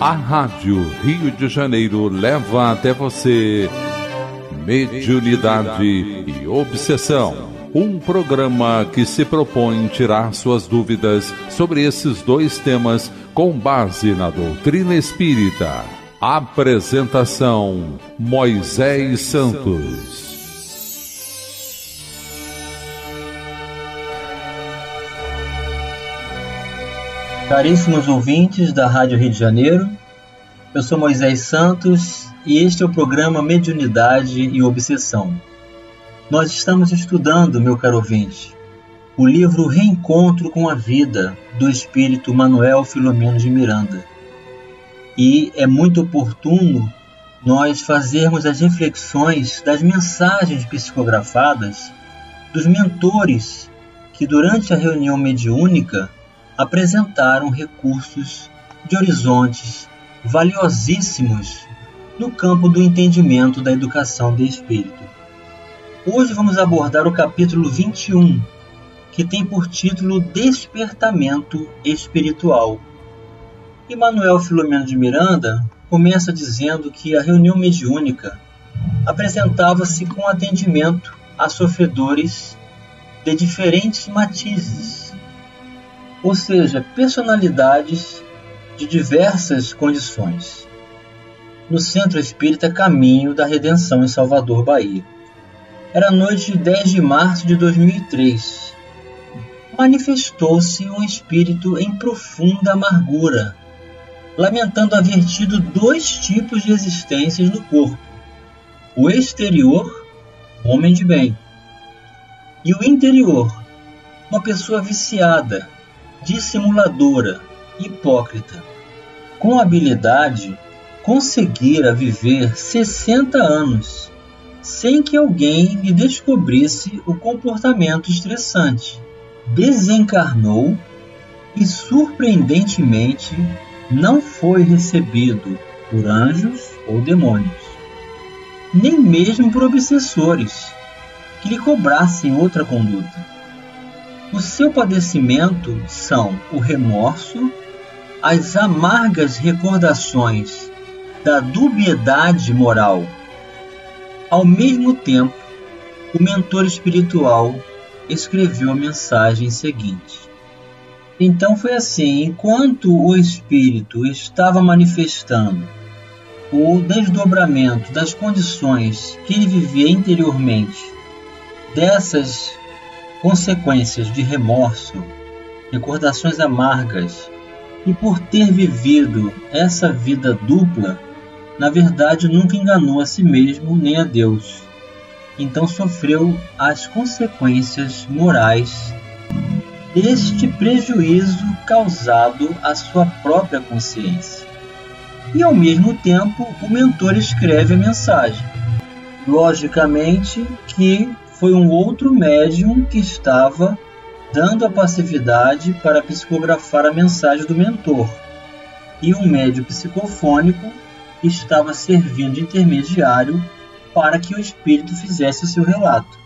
A Rádio Rio de Janeiro leva até você Mediunidade e Obsessão. Um programa que se propõe tirar suas dúvidas sobre esses dois temas com base na doutrina espírita. Apresentação: Moisés Santos. Caríssimos ouvintes da Rádio Rio de Janeiro, eu sou Moisés Santos e este é o programa Mediunidade e Obsessão. Nós estamos estudando, meu caro ouvinte, o livro Reencontro com a Vida, do espírito Manuel Filomeno de Miranda. E é muito oportuno nós fazermos as reflexões das mensagens psicografadas dos mentores que, durante a reunião mediúnica, apresentaram recursos de horizontes valiosíssimos no campo do entendimento da educação de espírito. Hoje vamos abordar o capítulo 21, que tem por título Despertamento Espiritual. E Manuel Filomeno de Miranda começa dizendo que a reunião mediúnica apresentava-se com atendimento a sofredores de diferentes matizes ou seja, personalidades de diversas condições. No Centro Espírita Caminho da Redenção em Salvador, Bahia. Era noite de 10 de março de 2003. Manifestou-se um espírito em profunda amargura, lamentando haver tido dois tipos de existências no corpo: o exterior, homem de bem, e o interior, uma pessoa viciada, dissimuladora, hipócrita. Com habilidade, conseguira viver 60 anos sem que alguém lhe descobrisse o comportamento estressante. Desencarnou e, surpreendentemente, não foi recebido por anjos ou demônios, nem mesmo por obsessores que lhe cobrassem outra conduta. O seu padecimento são o remorso, as amargas recordações da dubiedade moral. Ao mesmo tempo, o mentor espiritual escreveu a mensagem seguinte. Então foi assim: enquanto o espírito estava manifestando o desdobramento das condições que ele vivia interiormente, dessas consequências de remorso, recordações amargas e por ter vivido essa vida dupla, na verdade nunca enganou a si mesmo nem a Deus. Então sofreu as consequências morais deste prejuízo causado à sua própria consciência. E ao mesmo tempo, o mentor escreve a mensagem. Logicamente que foi um outro médium que estava dando a passividade para psicografar a mensagem do mentor, e um médium psicofônico estava servindo de intermediário para que o espírito fizesse o seu relato.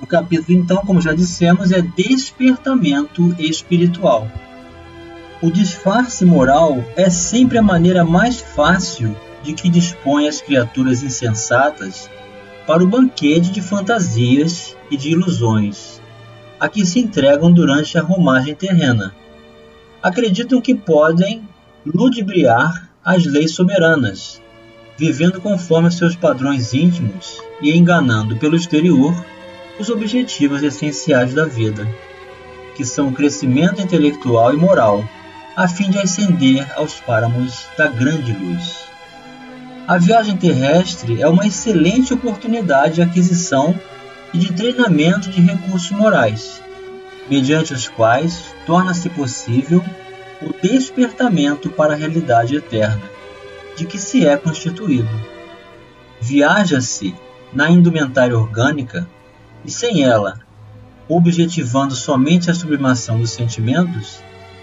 O capítulo, então, como já dissemos, é despertamento espiritual. O disfarce moral é sempre a maneira mais fácil de que dispõem as criaturas insensatas para o banquete de fantasias e de ilusões a que se entregam durante a romagem terrena. Acreditam que podem ludibriar as leis soberanas, vivendo conforme seus padrões íntimos e enganando pelo exterior os objetivos essenciais da vida, que são o crescimento intelectual e moral, a fim de ascender aos páramos da grande luz. A viagem terrestre é uma excelente oportunidade de aquisição e de treinamento de recursos morais, mediante os quais torna-se possível o despertamento para a realidade eterna, de que se é constituído. Viaja-se na indumentária orgânica e sem ela, objetivando somente a sublimação dos sentimentos,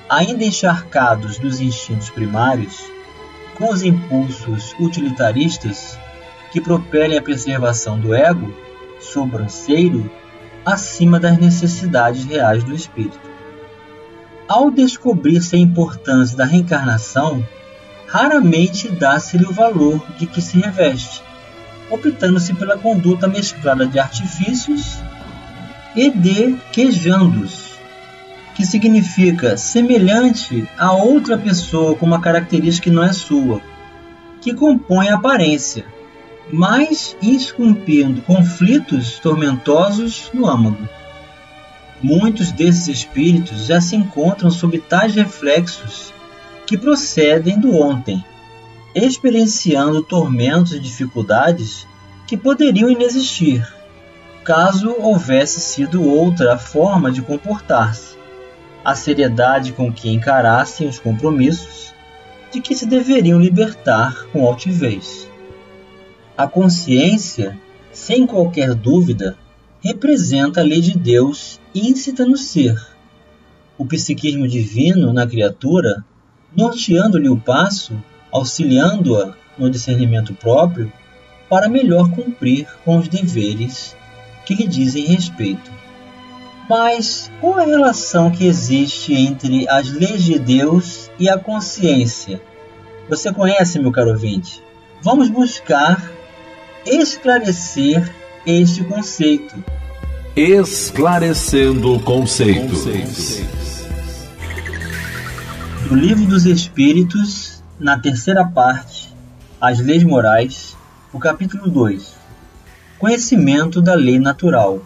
ainda encharcados dos instintos primários, os impulsos utilitaristas que propelem a preservação do ego sobranceiro acima das necessidades reais do espírito. Ao descobrir-se a importância da reencarnação, raramente dá-se-lhe o valor de que se reveste, optando-se pela conduta mesclada de artifícios e de quejandos, que significa semelhante a outra pessoa com uma característica que não é sua, que compõe a aparência, mas esculpindo conflitos tormentosos no âmago. Muitos desses espíritos já se encontram sob tais reflexos que procedem do ontem, experienciando tormentos e dificuldades que poderiam inexistir, caso houvesse sido outra a forma de comportar-se, a seriedade com que encarassem os compromissos de que se deveriam libertar com altivez. A consciência, sem qualquer dúvida, representa a lei de Deus íncita no ser. O psiquismo divino na criatura, norteando-lhe o passo, auxiliando-a no discernimento próprio, para melhor cumprir com os deveres que lhe dizem respeito. Mas qual a relação que existe entre as leis de Deus e a consciência? Você conhece, meu caro ouvinte? Vamos buscar esclarecer este conceito. Esclarecendo conceitos. Do Livro dos Espíritos, na terceira parte, As Leis Morais, o capítulo 2 Conhecimento da Lei Natural.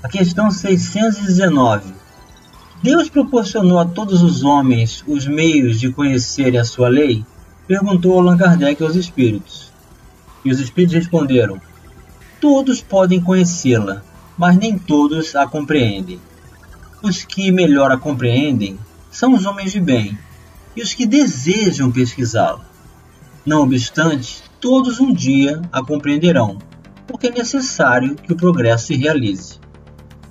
A questão 619. Deus proporcionou a todos os homens os meios de conhecerem a sua lei? Perguntou Allan Kardec aos espíritos. E os espíritos responderam: Todos podem conhecê-la, mas nem todos a compreendem. Os que melhor a compreendem são os homens de bem e os que desejam pesquisá-la. Não obstante, todos um dia a compreenderão, porque é necessário que o progresso se realize.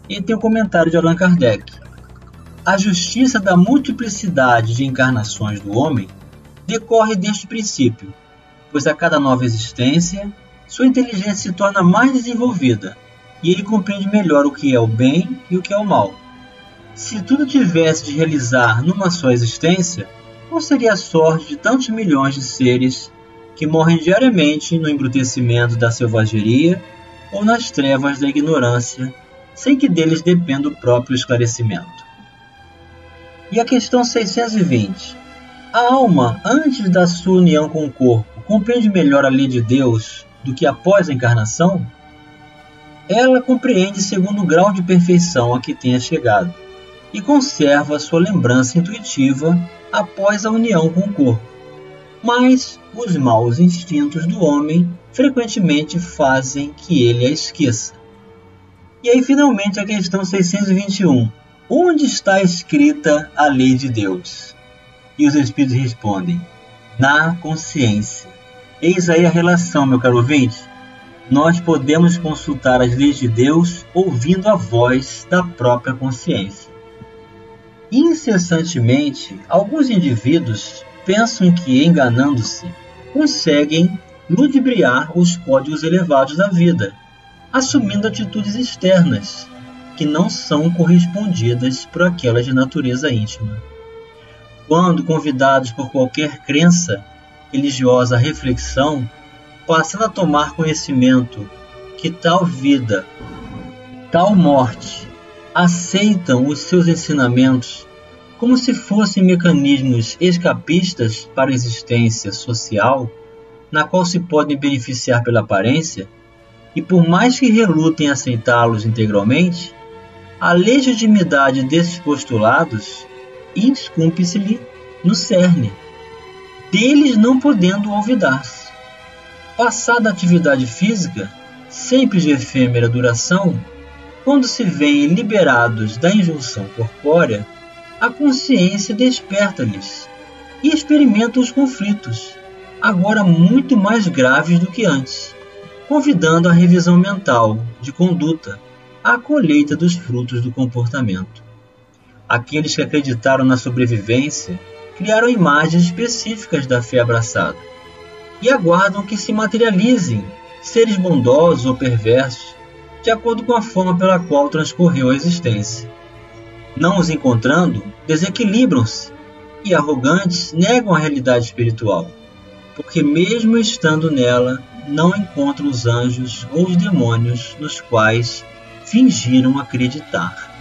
E tem o um comentário de Allan Kardec. A justiça da multiplicidade de encarnações do homem decorre deste princípio, pois a cada nova existência sua inteligência se torna mais desenvolvida e ele compreende melhor o que é o bem e o que é o mal. Se tudo tivesse de realizar numa só existência, qual seria a sorte de tantos milhões de seres que morrem diariamente no embrutecimento da selvageria ou nas trevas da ignorância, sem que deles dependa o próprio esclarecimento? E a questão 620. A alma, antes da sua união com o corpo, compreende melhor a lei de Deus do que após a encarnação, ela compreende segundo o grau de perfeição a que tenha chegado e conserva sua lembrança intuitiva após a união com o corpo. Mas os maus instintos do homem frequentemente fazem que ele a esqueça. E aí, finalmente, a questão 621. Onde está escrita a lei de Deus? E os Espíritos respondem: Na consciência. Eis aí a relação, meu caro ouvinte. Nós podemos consultar as leis de Deus ouvindo a voz da própria consciência. Incessantemente, alguns indivíduos pensam que, enganando-se, conseguem ludibriar os códigos elevados da vida, assumindo atitudes externas que não são correspondidas por aquelas de natureza íntima. Quando convidados por qualquer crença religiosa reflexão, passando a tomar conhecimento que tal vida, tal morte, aceitam os seus ensinamentos como se fossem mecanismos escapistas para a existência social, na qual se podem beneficiar pela aparência, e por mais que relutem aceitá-los integralmente, a legitimidade desses postulados inscumpe-se-lhe no cerne deles não podendo olvidar-se. Passada a atividade física, sempre de efêmera duração, quando se veem liberados da injunção corpórea, a consciência desperta-lhes e experimenta os conflitos, agora muito mais graves do que antes, convidando a revisão mental de conduta, à colheita dos frutos do comportamento. Aqueles que acreditaram na sobrevivência criaram imagens específicas da fé abraçada e aguardam que se materializem seres bondosos ou perversos, de acordo com a forma pela qual transcorreu a existência. Não os encontrando, desequilibram-se e arrogantes negam a realidade espiritual, porque, mesmo estando nela, não encontram os anjos ou os demônios nos quais fingiram acreditar.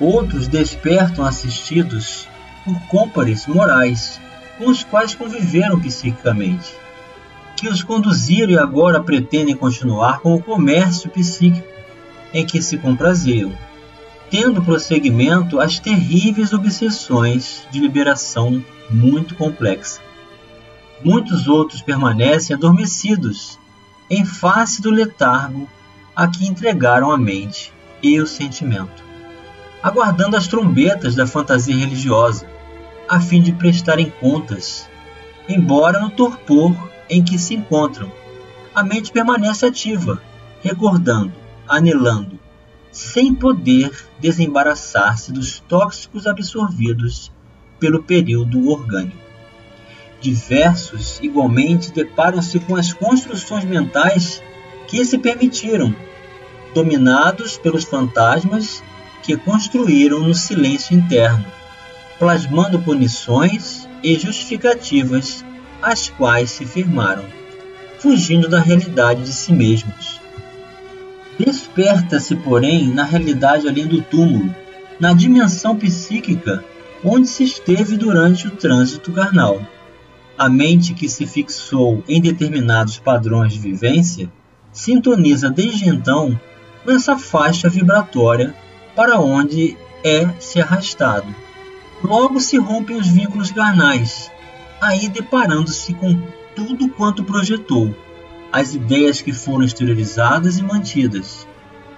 Outros despertam assistidos por cômpares morais com os quais conviveram psiquicamente, que os conduziram e agora pretendem continuar com o comércio psíquico em que se comprazeiam, tendo prosseguimento as terríveis obsessões de liberação muito complexa. Muitos outros permanecem adormecidos em face do letargo a que entregaram a mente e o sentimento, aguardando as trombetas da fantasia religiosa, a fim de prestarem contas, embora no torpor em que se encontram, a mente permanece ativa, recordando, anelando, sem poder desembaraçar-se dos tóxicos absorvidos pelo período orgânico. Diversos, igualmente, deparam-se com as construções mentais que se permitiram, dominados pelos fantasmas que construíram no silêncio interno, plasmando punições e justificativas às quais se firmaram, fugindo da realidade de si mesmos. Desperta-se, porém, na realidade além do túmulo, na dimensão psíquica onde se esteve durante o trânsito carnal. A mente que se fixou em determinados padrões de vivência sintoniza desde então nessa faixa vibratória para onde é se arrastado. Logo se rompem os vínculos carnais, aí deparando-se com tudo quanto projetou, as ideias que foram exteriorizadas e mantidas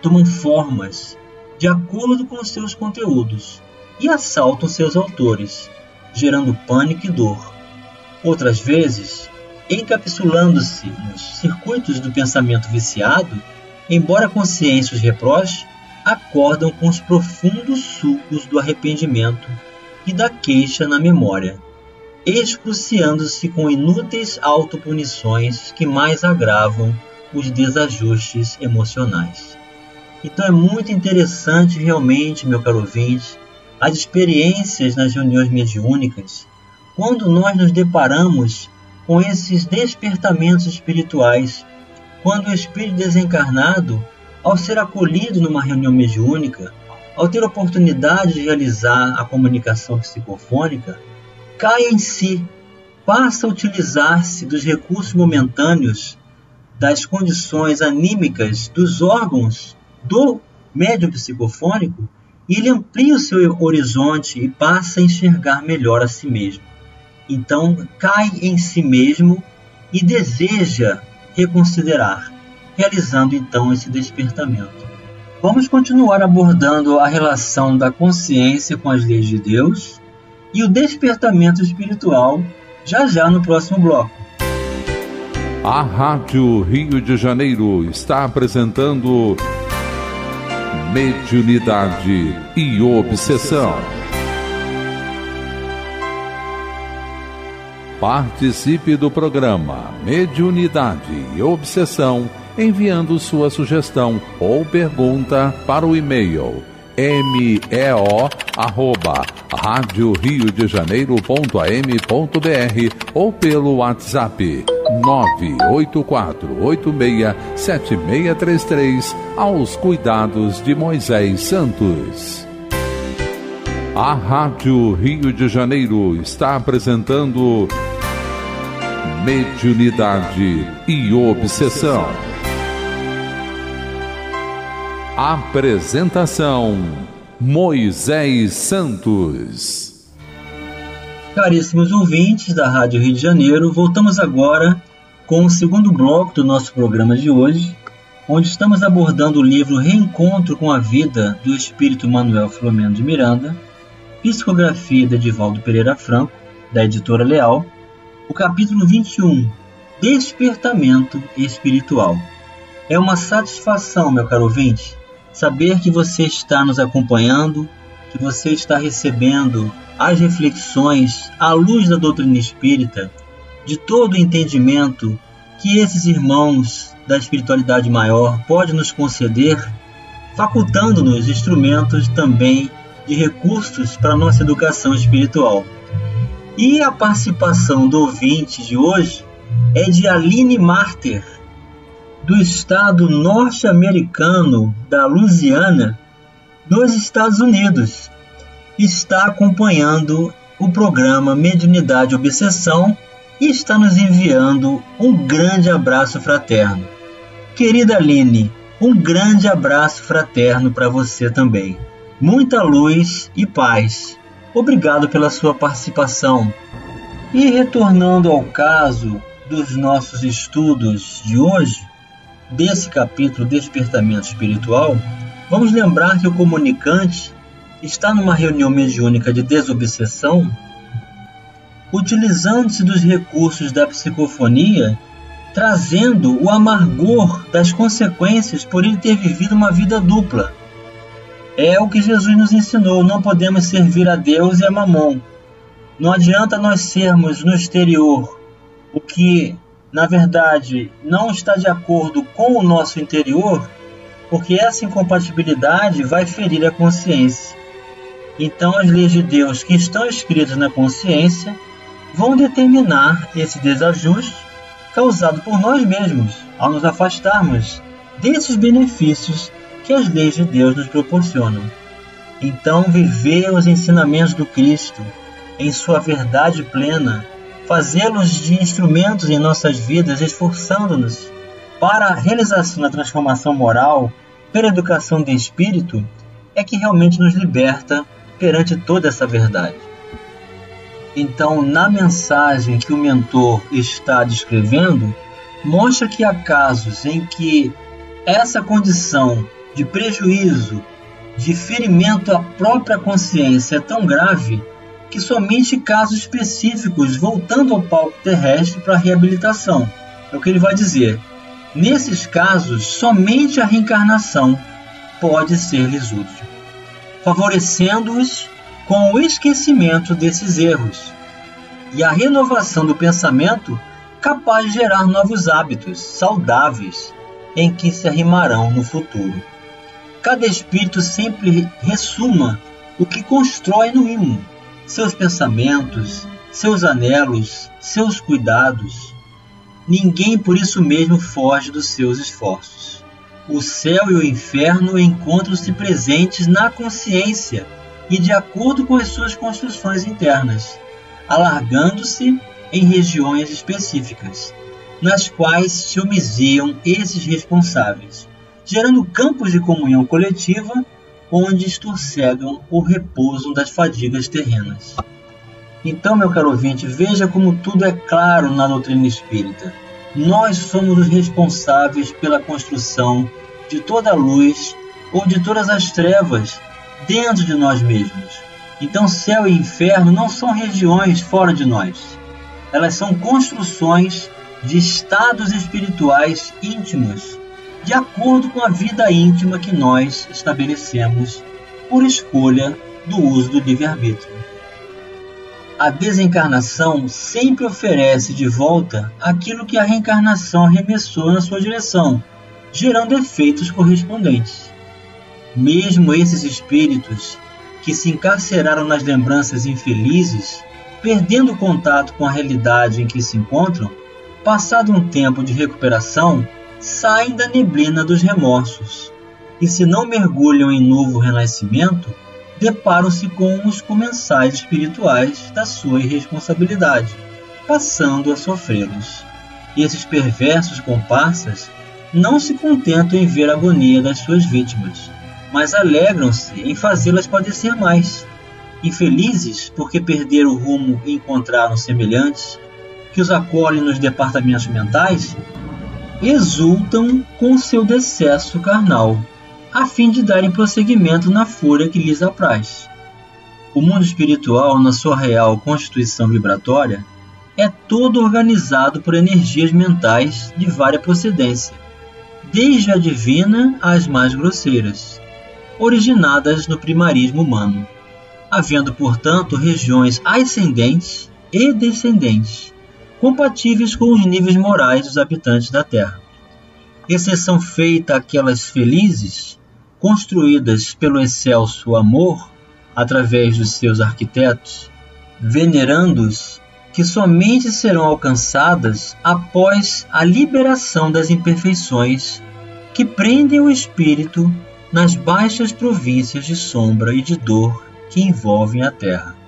tomam formas de acordo com seus conteúdos e assaltam seus autores, gerando pânico e dor. Outras vezes, encapsulando-se nos circuitos do pensamento viciado, embora consciência os reproche, acordam com os profundos sulcos do arrependimento e da queixa na memória excruciando-se com inúteis autopunições que mais agravam os desajustes emocionais. Então é muito interessante realmente, meu caro ouvinte, as experiências nas reuniões mediúnicas, quando nós nos deparamos com esses despertamentos espirituais, quando o espírito desencarnado, ao ser acolhido numa reunião mediúnica, ao ter oportunidade de realizar a comunicação psicofônica, cai em si, passa a utilizar-se dos recursos momentâneos, das condições anímicas dos órgãos do médium psicofônico e ele amplia o seu horizonte e passa a enxergar melhor a si mesmo. Então, cai em si mesmo e deseja reconsiderar, realizando então esse despertamento. Vamos continuar abordando a relação da consciência com as leis de Deus e o despertamento espiritual já já no próximo bloco. A Rádio Rio de Janeiro está apresentando Mediunidade e Obsessão. Participe do programa Mediunidade e Obsessão enviando sua sugestão ou pergunta para o e-mail meo rádio Rio de Janeiro.am.br ou pelo WhatsApp 984867633 aos cuidados de Moisés Santos. A Rádio Rio de Janeiro está apresentando Mediunidade e Obsessão. Apresentação Moisés Santos. Caríssimos ouvintes da Rádio Rio de Janeiro, voltamos agora com o segundo bloco do nosso programa de hoje, onde estamos abordando o livro Reencontro com a Vida do Espírito Manuel Filomeno de Miranda, psicografia de Edivaldo Pereira Franco, da editora Leal, o capítulo 21, Despertamento Espiritual. É uma satisfação, meu caro ouvinte, saber que você está nos acompanhando, que você está recebendo as reflexões à luz da doutrina espírita, de todo o entendimento que esses irmãos da espiritualidade maior podem nos conceder, facultando-nos instrumentos também de recursos para a nossa educação espiritual. E a participação do ouvinte de hoje é de Aline Marter, do estado norte-americano da Louisiana, nos Estados Unidos. Está acompanhando o programa Mediunidade Obsessão e está nos enviando um grande abraço fraterno. Querida Aline, um grande abraço fraterno para você também. Muita luz e paz. Obrigado pela sua participação. E retornando ao caso dos nossos estudos de hoje, desse capítulo Despertamento Espiritual, vamos lembrar que o comunicante está numa reunião mediúnica de desobsessão, utilizando-se dos recursos da psicofonia, trazendo o amargor das consequências por ele ter vivido uma vida dupla. É o que Jesus nos ensinou: não podemos servir a Deus e a Mamon. Não adianta nós sermos no exterior o que, na verdade, não está de acordo com o nosso interior, porque essa incompatibilidade vai ferir a consciência. Então, as leis de Deus que estão escritas na consciência vão determinar esse desajuste causado por nós mesmos ao nos afastarmos desses benefícios que as leis de Deus nos proporcionam. Então, viver os ensinamentos do Cristo em sua verdade plena, fazê-los de instrumentos em nossas vidas, esforçando-nos para a realização da transformação moral pela educação de espírito, é que realmente nos liberta perante toda essa verdade. Então, na mensagem que o mentor está descrevendo, mostra que há casos em que essa condição de prejuízo, de ferimento à própria consciência é tão grave que somente casos específicos voltando ao palco terrestre para reabilitação. É o que ele vai dizer. Nesses casos, somente a reencarnação pode ser-lhes útil favorecendo-os com o esquecimento desses erros e a renovação do pensamento capaz de gerar novos hábitos saudáveis em que se arrimarão no futuro. Cada espírito sempre ressuma o que constrói no ímã, seus pensamentos, seus anelos, seus cuidados. Ninguém por isso mesmo foge dos seus esforços. O céu e o inferno encontram-se presentes na consciência e de acordo com as suas construções internas, alargando-se em regiões específicas, nas quais se homiziam esses responsáveis, gerando campos de comunhão coletiva onde estorcegam o repouso das fadigas terrenas. Então, meu caro ouvinte, veja como tudo é claro na doutrina espírita nós somos os responsáveis pela construção de toda a luz ou de todas as trevas dentro de nós mesmos. Então, céu e inferno não são regiões fora de nós. Elas são construções de estados espirituais íntimos, de acordo com a vida íntima que nós estabelecemos por escolha do uso do livre-arbítrio a desencarnação sempre oferece de volta aquilo que a reencarnação arremessou na sua direção, gerando efeitos correspondentes. Mesmo esses espíritos que se encarceraram nas lembranças infelizes, perdendo o contato com a realidade em que se encontram, passado um tempo de recuperação, saem da neblina dos remorsos e, se não mergulham em novo renascimento, deparam-se com os comensais espirituais da sua irresponsabilidade, passando a sofrê-los. E esses perversos comparsas não se contentam em ver a agonia das suas vítimas, mas alegram-se em fazê-las padecer mais. Infelizes porque perderam o rumo e encontraram semelhantes, que os acolhem nos departamentos mentais, exultam com seu decesso carnal a fim de darem prosseguimento na fúria que lhes apraz. O mundo espiritual, na sua real constituição vibratória, é todo organizado por energias mentais de vária procedência, desde a divina às mais grosseiras, originadas no primarismo humano, havendo, portanto, regiões ascendentes e descendentes, compatíveis com os níveis morais dos habitantes da Terra. Exceção feita aquelas felizes construídas pelo excelso amor através dos seus arquitetos, venerandos que somente serão alcançadas após a liberação das imperfeições que prendem o espírito nas baixas províncias de sombra e de dor que envolvem a terra.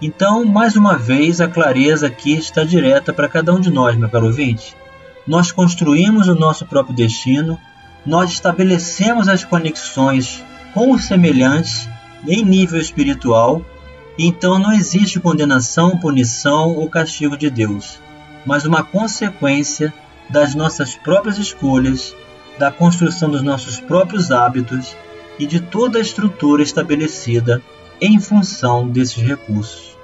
Então, mais uma vez, a clareza aqui está direta para cada um de nós, meu caro ouvinte. Nós construímos o nosso próprio destino, nós estabelecemos as conexões com os semelhantes em nível espiritual, então não existe condenação, punição ou castigo de Deus, mas uma consequência das nossas próprias escolhas, da construção dos nossos próprios hábitos e de toda a estrutura estabelecida em função desses recursos.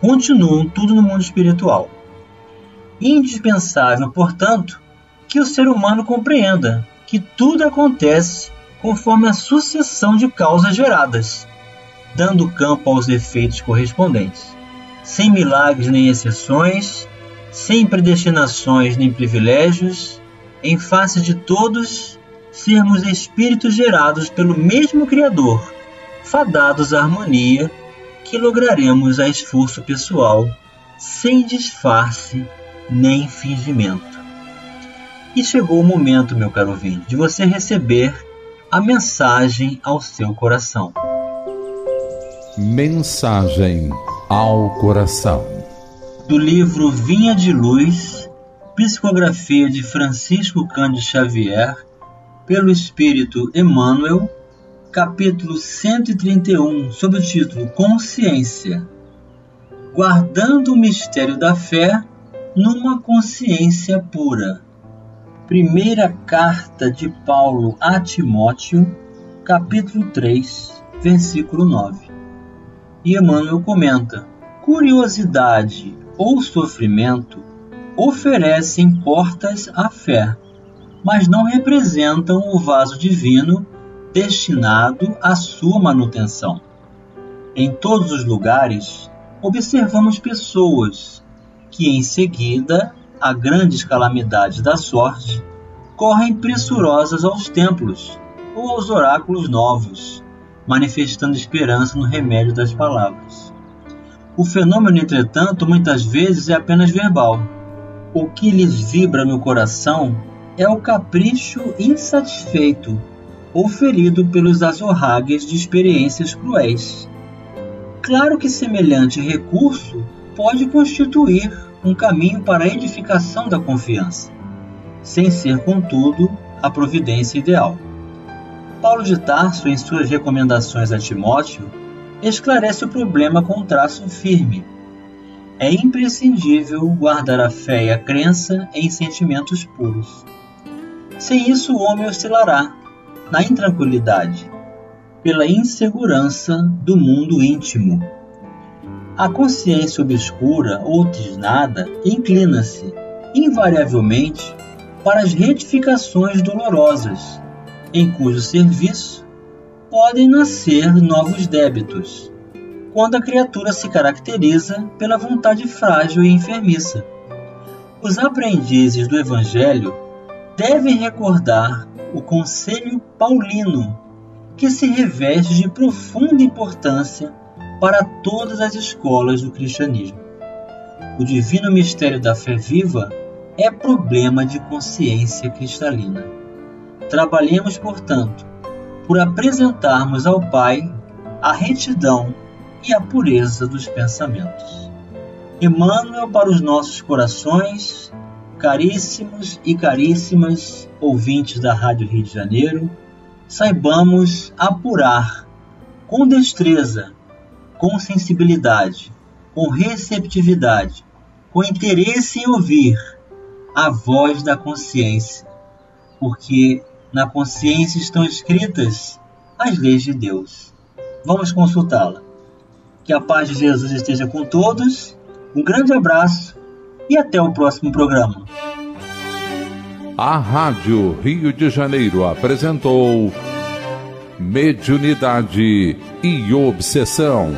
Continuam tudo no mundo espiritual. Indispensável, portanto, que o ser humano compreenda que tudo acontece conforme a sucessão de causas geradas, dando campo aos efeitos correspondentes, sem milagres nem exceções, sem predestinações nem privilégios, em face de todos sermos espíritos gerados pelo mesmo Criador fadados à harmonia que lograremos a esforço pessoal, sem disfarce nem fingimento. E chegou o momento, meu caro ouvinte, de você receber a mensagem ao seu coração. Mensagem ao coração. Do livro Vinha de Luz, psicografia de Francisco Cândido Xavier, pelo espírito Emmanuel, capítulo 131, sob o título Consciência Guardando o mistério da fé numa consciência pura. Primeira carta de Paulo a Timóteo, capítulo 3, versículo 9. E Emmanuel comenta: Curiosidade ou sofrimento oferecem portas à fé, mas não representam o vaso divino destinado à sua manutenção. Em todos os lugares, observamos pessoas que, em seguida a grandes calamidades da sorte, correm pressurosas aos templos ou aos oráculos novos, manifestando esperança no remédio das palavras. O fenômeno, entretanto, muitas vezes é apenas verbal. O que lhes vibra no coração é o capricho insatisfeito ou ferido pelos azorragues de experiências cruéis. Claro que semelhante recurso pode constituir um caminho para a edificação da confiança, sem ser, contudo, a providência ideal. Paulo de Tarso, em suas recomendações a Timóteo, esclarece o problema com um traço firme. É imprescindível guardar a fé e a crença em sentimentos puros. Sem isso, o homem oscilará na intranquilidade, pela insegurança do mundo íntimo. A consciência obscura ou tisnada inclina-se, invariavelmente, para as retificações dolorosas, em cujo serviço podem nascer novos débitos, quando a criatura se caracteriza pela vontade frágil e enfermiça. Os aprendizes do Evangelho devem recordar o Conselho Paulino, que se reveste de profunda importância para todas as escolas do cristianismo. O divino mistério da fé viva é problema de consciência cristalina. Trabalhemos, portanto, por apresentarmos ao Pai a retidão e a pureza dos pensamentos. Emmanuel para os nossos corações caríssimos e caríssimas ouvintes da Rádio Rio de Janeiro, saibamos apurar com destreza, com sensibilidade, com receptividade, com interesse em ouvir a voz da consciência, porque na consciência estão escritas as leis de Deus. Vamos consultá-la. Que a paz de Jesus esteja com todos. Um grande abraço e até o próximo programa. A Rádio Rio de Janeiro apresentou Mediunidade e Obsessão.